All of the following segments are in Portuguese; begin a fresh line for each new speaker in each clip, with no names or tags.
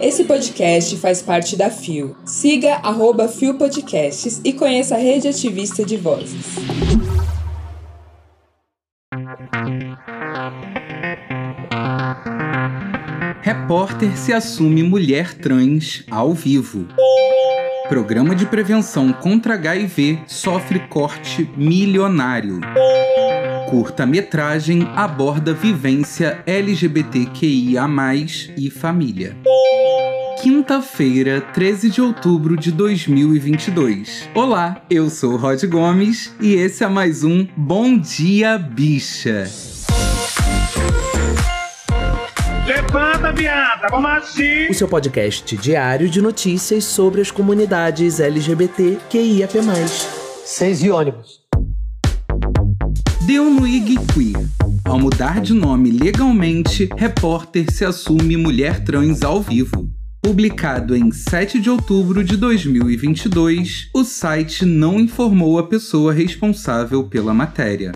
Esse podcast faz parte da FIO. Siga arroba FIO Podcasts e conheça a rede ativista de vozes.
Repórter se assume mulher trans ao vivo. Programa de prevenção contra HIV sofre corte milionário. Curta-metragem aborda vivência LGBTQIA+, e família. Quinta-feira, 13 de outubro de 2022. Olá, eu sou Rod Gomes e esse é mais um Bom Dia Bicha.
Levanta, viada, vamos assistir.
O seu podcast diário de notícias sobre as comunidades LGBT QIAP+.
Seis e ônibus.
Deu no IG Queer. Ao mudar de nome legalmente, repórter se assume mulher trans ao vivo. Publicado em 7 de outubro de 2022, o site não informou a pessoa responsável pela matéria.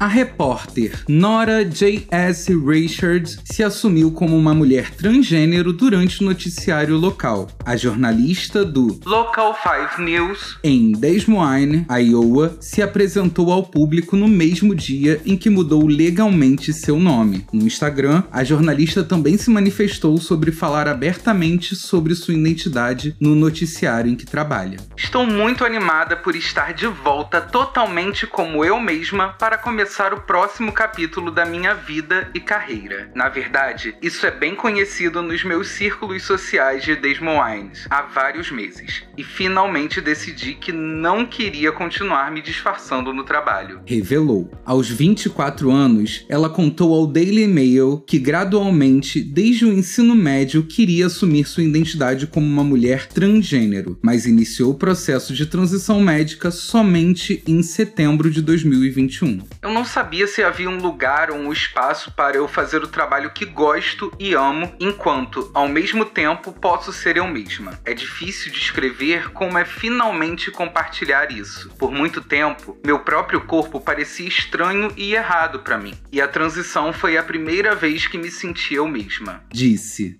A repórter Nora J.S. Richards se assumiu como uma mulher transgênero durante o noticiário local. A jornalista do Local 5 News, em Des Moines, Iowa, se apresentou ao público no mesmo dia em que mudou legalmente seu nome. No Instagram, a jornalista também se manifestou sobre falar abertamente sobre sua identidade no noticiário em que trabalha. Estou muito animada por estar de volta totalmente como eu mesma para começar começar o próximo capítulo da minha vida e carreira. Na verdade, isso é bem conhecido nos meus círculos sociais de Des Moines há vários meses. E finalmente decidi que não queria continuar me disfarçando no trabalho. Revelou. Aos 24 anos, ela contou ao Daily Mail que gradualmente, desde o ensino médio, queria assumir sua identidade como uma mulher transgênero, mas iniciou o processo de transição médica somente em setembro de 2021. Eu não sabia se havia um lugar ou um espaço para eu fazer o trabalho que gosto e amo, enquanto, ao mesmo tempo, posso ser eu mesma. É difícil descrever como é finalmente compartilhar isso. Por muito tempo, meu próprio corpo parecia estranho e errado para mim, e a transição foi a primeira vez que me senti eu mesma. Disse.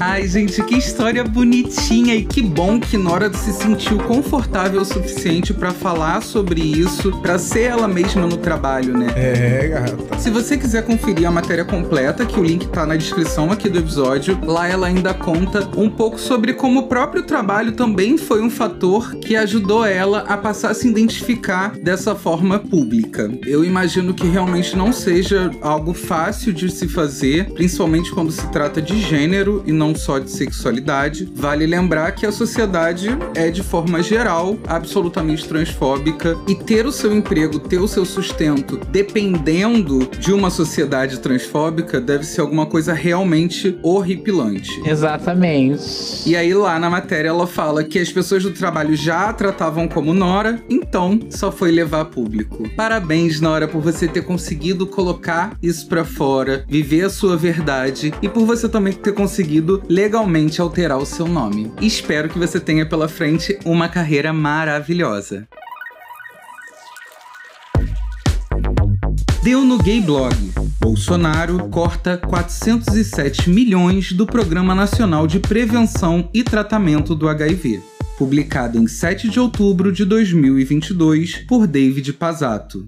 Ai, gente, que história bonitinha e que bom que Nora se sentiu confortável o suficiente para falar sobre isso, para ser ela mesma no trabalho, né?
É, gata.
Se você quiser conferir a matéria completa, que o link tá na descrição aqui do episódio, lá ela ainda conta um pouco sobre como o próprio trabalho também foi um fator que ajudou ela a passar a se identificar dessa forma pública. Eu imagino que realmente não seja algo fácil de se fazer, principalmente quando se trata de gênero e não não só de sexualidade. Vale lembrar que a sociedade é, de forma geral, absolutamente transfóbica e ter o seu emprego, ter o seu sustento dependendo de uma sociedade transfóbica deve ser alguma coisa realmente horripilante.
Exatamente.
E aí, lá na matéria, ela fala que as pessoas do trabalho já a tratavam como Nora, então só foi levar a público. Parabéns, Nora, por você ter conseguido colocar isso para fora, viver a sua verdade e por você também ter conseguido legalmente alterar o seu nome. Espero que você tenha pela frente uma carreira maravilhosa. Deu no Gay Blog. Bolsonaro corta 407 milhões do Programa Nacional de Prevenção e Tratamento do HIV. Publicado em 7 de outubro de 2022 por David Pazato.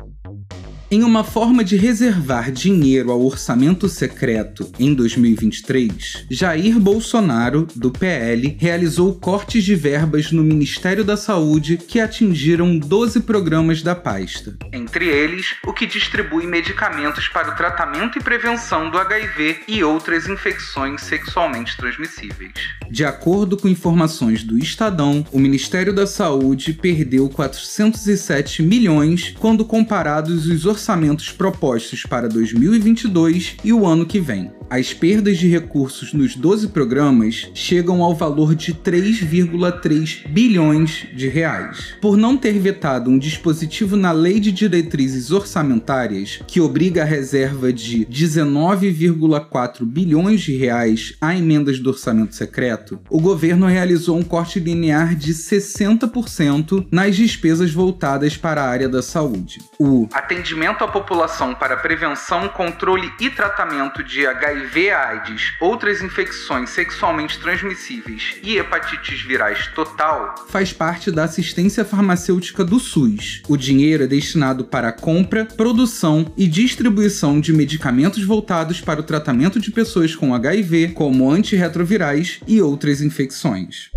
Em uma forma de reservar dinheiro ao orçamento secreto em 2023, Jair Bolsonaro, do PL, realizou cortes de verbas no Ministério da Saúde que atingiram 12 programas da pasta. Entre eles, o que distribui medicamentos para o tratamento e prevenção do HIV e outras infecções sexualmente transmissíveis. De acordo com informações do Estadão, o Ministério da Saúde perdeu 407 milhões quando comparados os orçamentos orçamentos propostos para 2022 e o ano que vem. As perdas de recursos nos 12 programas chegam ao valor de 3,3 bilhões de reais. Por não ter vetado um dispositivo na Lei de Diretrizes Orçamentárias que obriga a reserva de 19,4 bilhões de reais a emendas do orçamento secreto, o governo realizou um corte linear de 60% nas despesas voltadas para a área da saúde. O atendimento aumento à população para prevenção, controle e tratamento de HIV, AIDS, outras infecções sexualmente transmissíveis e hepatites virais total, faz parte da assistência farmacêutica do SUS. O dinheiro é destinado para a compra, produção e distribuição de medicamentos voltados para o tratamento de pessoas com HIV, como antirretrovirais e outras infecções.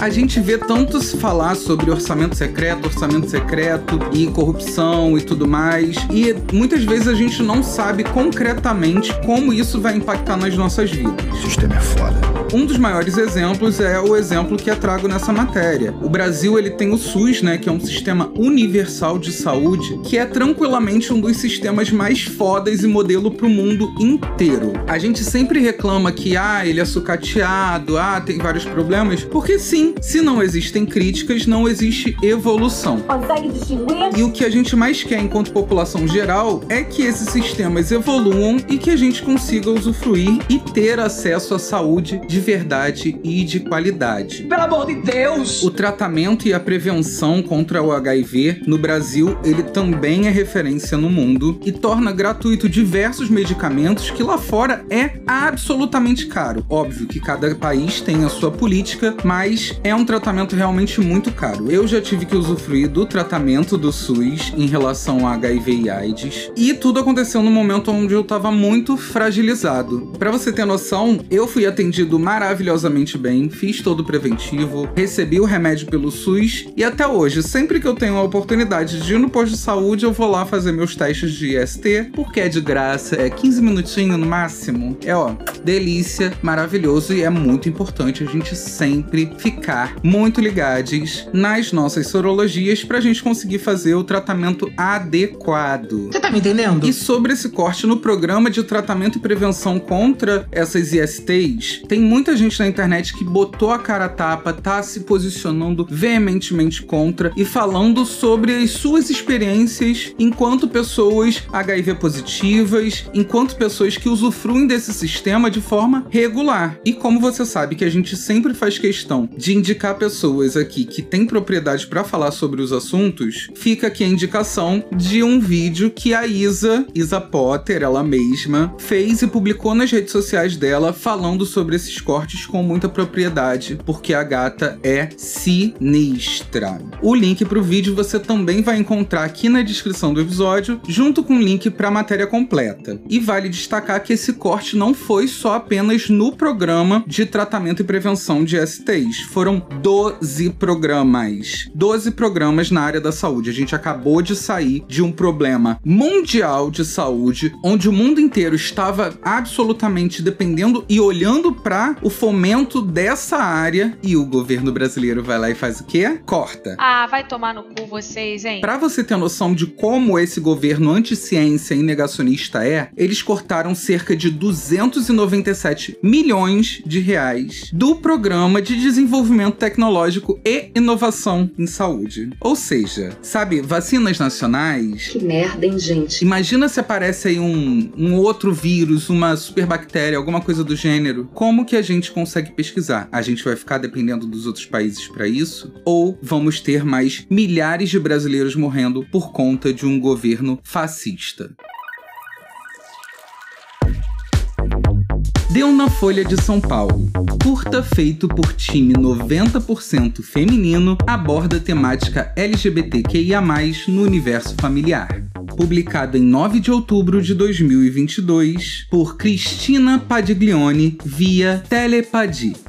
A gente vê tantos falar sobre orçamento secreto, orçamento secreto e corrupção e tudo mais, e muitas vezes a gente não sabe concretamente como isso vai impactar nas nossas vidas.
O sistema é foda.
Um dos maiores exemplos é o exemplo que é trago nessa matéria. O Brasil ele tem o SUS, né, que é um sistema universal de saúde, que é tranquilamente um dos sistemas mais fodas e modelo para o mundo inteiro. A gente sempre reclama que ah, ele é sucateado, ah, tem vários problemas, porque sim, se não existem críticas, não existe evolução.
Consegue distinguir?
E o que a gente mais quer enquanto população geral é que esses sistemas evoluam e que a gente consiga usufruir e ter acesso à saúde de verdade e de qualidade.
Pelo amor de Deus!
O tratamento e a prevenção contra o HIV no Brasil, ele também é referência no mundo e torna gratuito diversos medicamentos que lá fora é absolutamente caro. Óbvio que cada país tem a sua política, mas é um tratamento realmente muito caro. Eu já tive que usufruir do tratamento do SUS em relação a HIV e AIDS, e tudo aconteceu no momento onde eu estava muito fragilizado. Para você ter noção, eu fui atendido maravilhosamente bem, fiz todo o preventivo, recebi o remédio pelo SUS e até hoje, sempre que eu tenho a oportunidade de ir no posto de saúde, eu vou lá fazer meus testes de IST, porque é de graça, é 15 minutinhos no máximo. É ó, delícia, maravilhoso e é muito importante a gente sempre ficar muito ligados nas nossas sorologias pra gente conseguir fazer o tratamento adequado.
Você tá me entendendo?
E sobre esse corte no programa de tratamento e prevenção contra essas ISTs, tem muita gente na internet que botou a cara a tapa, tá se posicionando veementemente contra e falando sobre as suas experiências enquanto pessoas HIV positivas, enquanto pessoas que usufruem desse sistema de forma regular. E como você sabe que a gente sempre faz questão de indicar pessoas aqui que têm propriedade para falar sobre os assuntos, fica aqui a indicação de um vídeo que a Isa, Isa Potter, ela mesma, fez e publicou nas redes sociais dela falando sobre esses cortes com muita propriedade, porque a gata é sinistra. O link para o vídeo você também vai encontrar aqui na descrição do episódio, junto com o link para a matéria completa. E vale destacar que esse corte não foi só apenas no programa de tratamento e prevenção de STIs, foram 12 programas. 12 programas na área da saúde. A gente acabou de sair de um problema mundial de saúde, onde o mundo inteiro estava absolutamente dependendo e olhando para o fomento dessa área e o governo brasileiro vai lá e faz o quê? Corta.
Ah, vai tomar no cu vocês, hein?
Para você ter noção de como esse governo anti-ciência e negacionista é, eles cortaram cerca de 297 milhões de reais do programa de desenvolvimento tecnológico e inovação em saúde. Ou seja, sabe, vacinas nacionais.
Que merda, hein, gente?
Imagina se aparece aí um, um outro vírus, uma superbactéria, alguma coisa do gênero. Como que a gente consegue pesquisar? A gente vai ficar dependendo dos outros países para isso? Ou vamos ter mais milhares de brasileiros morrendo por conta de um governo fascista? Deu na Folha de São Paulo. Curta feito por time 90% feminino aborda temática LGBTQIA+, no universo familiar. Publicado em 9 de outubro de 2022 por Cristina Padiglione via Telepadi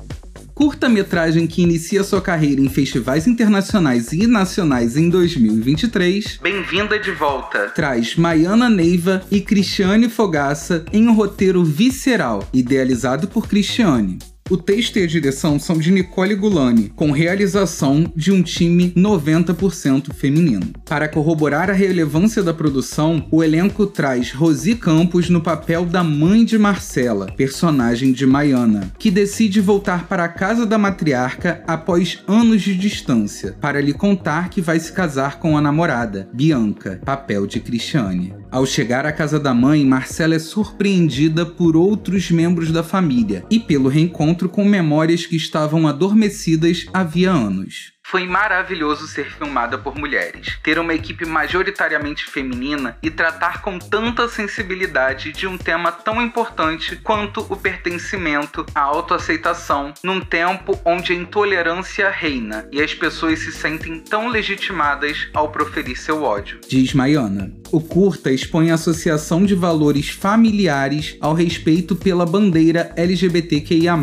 curta-metragem que inicia sua carreira em festivais internacionais e nacionais em 2023, Bem-vinda de Volta, traz Maiana Neiva e Cristiane Fogaça em um roteiro visceral, idealizado por Cristiane. O texto e a direção são de Nicole Gulani, com realização de um time 90% feminino. Para corroborar a relevância da produção, o elenco traz Rosi Campos no papel da mãe de Marcela, personagem de Maiana, que decide voltar para a casa da matriarca após anos de distância, para lhe contar que vai se casar com a namorada, Bianca, papel de Cristiane. Ao chegar à casa da mãe, Marcela é surpreendida por outros membros da família e pelo reencontro com memórias que estavam adormecidas havia anos. Foi maravilhoso ser filmada por mulheres, ter uma equipe majoritariamente feminina e tratar com tanta sensibilidade de um tema tão importante quanto o pertencimento, a autoaceitação, num tempo onde a intolerância reina e as pessoas se sentem tão legitimadas ao proferir seu ódio. Diz Maiana. O curta expõe a associação de valores familiares ao respeito pela bandeira LGBTQIA,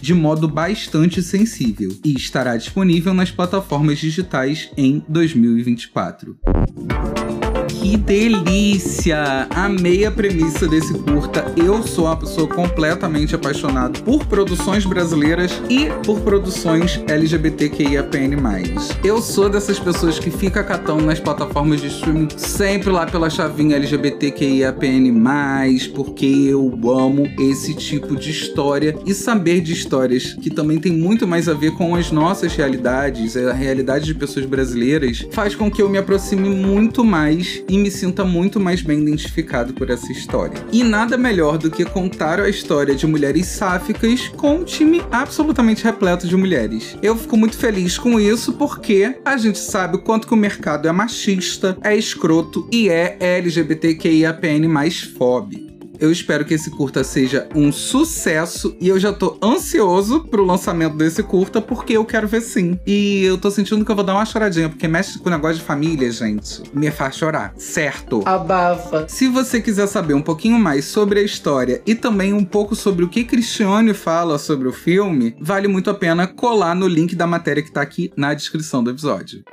de modo bastante sensível, e estará disponível nas plataformas digitais em 2024. Que delícia! Amei a premissa desse curta. Eu sou uma pessoa completamente apaixonada por produções brasileiras e por produções LGBTQIAPN+. Eu sou dessas pessoas que fica catando nas plataformas de streaming sempre lá pela chavinha LGBTQIAPN+, porque eu amo esse tipo de história e saber de histórias que também tem muito mais a ver com as nossas realidades, a realidade de pessoas brasileiras, faz com que eu me aproxime muito mais e me sinta muito mais bem identificado por essa história. E nada melhor do que contar a história de mulheres sáficas com um time absolutamente repleto de mulheres. Eu fico muito feliz com isso porque a gente sabe o quanto que o mercado é machista, é escroto e é LGBTQIAPN mais fóbico. Eu espero que esse curta seja um sucesso e eu já tô ansioso pro lançamento desse curta porque eu quero ver sim. E eu tô sentindo que eu vou dar uma choradinha porque mexe com o negócio de família, gente. Me faz chorar, certo?
Abafa.
Se você quiser saber um pouquinho mais sobre a história e também um pouco sobre o que Cristiane fala sobre o filme, vale muito a pena colar no link da matéria que tá aqui na descrição do episódio.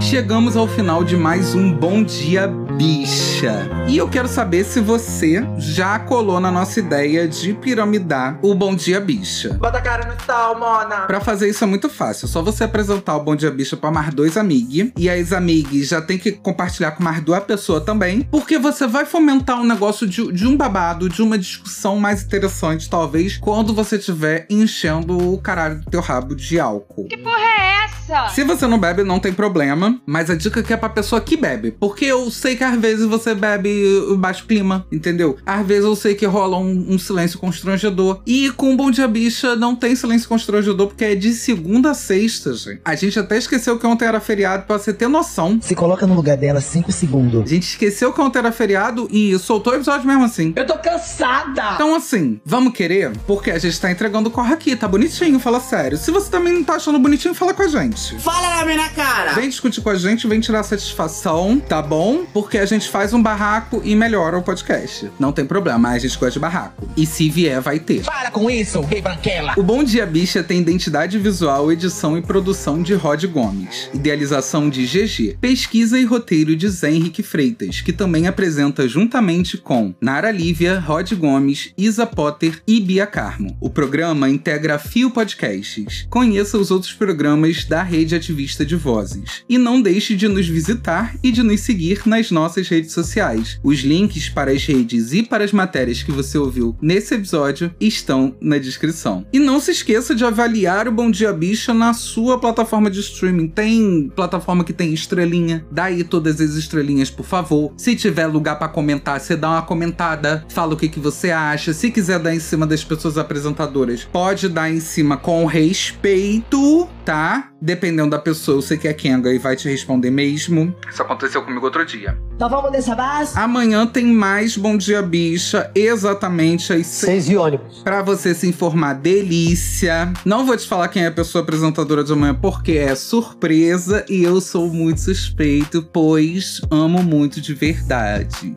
Chegamos ao final de mais um Bom Dia Bicha. E eu quero saber se você já colou na nossa ideia de piramidar o Bom Dia Bicha.
Bota a cara no tal, mona.
Pra fazer isso é muito fácil. É só você apresentar o Bom Dia Bicha pra mais dois amigos. E as amigas já tem que compartilhar com mais duas pessoas também. Porque você vai fomentar um negócio de, de um babado, de uma discussão mais interessante, talvez, quando você estiver enchendo o caralho do teu rabo de álcool.
Que porra é essa?
Se você não bebe, não tem problema. Mas a dica aqui é pra pessoa que bebe. Porque eu sei que às vezes você bebe baixo clima, entendeu? Às vezes eu sei que rola um, um silêncio constrangedor. E com o Bom Dia Bicha não tem silêncio constrangedor, porque é de segunda a sexta, gente. A gente até esqueceu que ontem era feriado, pra você ter noção.
Se coloca no lugar dela 5 segundos.
A gente esqueceu que ontem era feriado e soltou o episódio mesmo assim.
Eu tô cansada.
Então, assim, vamos querer? Porque a gente tá entregando o corre aqui, tá bonitinho, fala sério. Se você também não tá achando bonitinho, fala com a gente.
Fala na minha cara.
Vem discutir com a gente, vem tirar satisfação, tá bom? Porque a gente faz um barraco e melhora o podcast. Não tem problema, a gente gosta de barraco. E se vier, vai ter.
Para com isso, gay branquela.
O Bom Dia Bicha tem identidade visual, edição e produção de Rod Gomes. Idealização de GG. Pesquisa e roteiro de Zé Henrique Freitas, que também apresenta juntamente com Nara Lívia, Rod Gomes, Isa Potter e Bia Carmo. O programa integra Fio Podcasts. Conheça os outros programas da rede ativista de vozes. E não deixe de nos visitar e de nos seguir nas nossas redes sociais. Os links para as redes e para as matérias que você ouviu nesse episódio estão na descrição. E não se esqueça de avaliar o Bom Dia Bicha na sua plataforma de streaming. Tem plataforma que tem estrelinha, dá aí todas as estrelinhas, por favor. Se tiver lugar para comentar, você dá uma comentada, fala o que, que você acha. Se quiser dar em cima das pessoas apresentadoras, pode dar em cima com respeito, tá? Dependendo da pessoa, eu sei que é Kenga e vai te responder mesmo. Isso aconteceu comigo outro dia.
Então vamos dessa base?
Amanhã tem mais Bom Dia Bicha, exatamente às
Seis e ônibus.
Pra você se informar, delícia. Não vou te falar quem é a pessoa apresentadora de amanhã, porque é surpresa e eu sou muito suspeito, pois amo muito de verdade.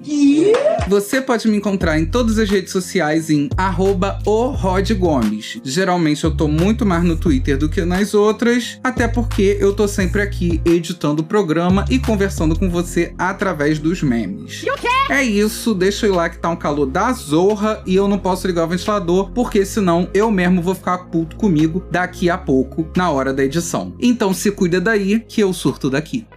Você pode me encontrar em todas as redes sociais em arroba. Geralmente eu tô muito mais no Twitter do que nas outras, até porque eu tô sempre aqui editando o programa e conversando com você através dos memes. É isso, deixa eu ir lá que tá um calor da zorra e eu não posso ligar o ventilador, porque senão eu mesmo vou ficar puto comigo daqui a pouco, na hora da edição. Então se cuida daí, que eu surto daqui.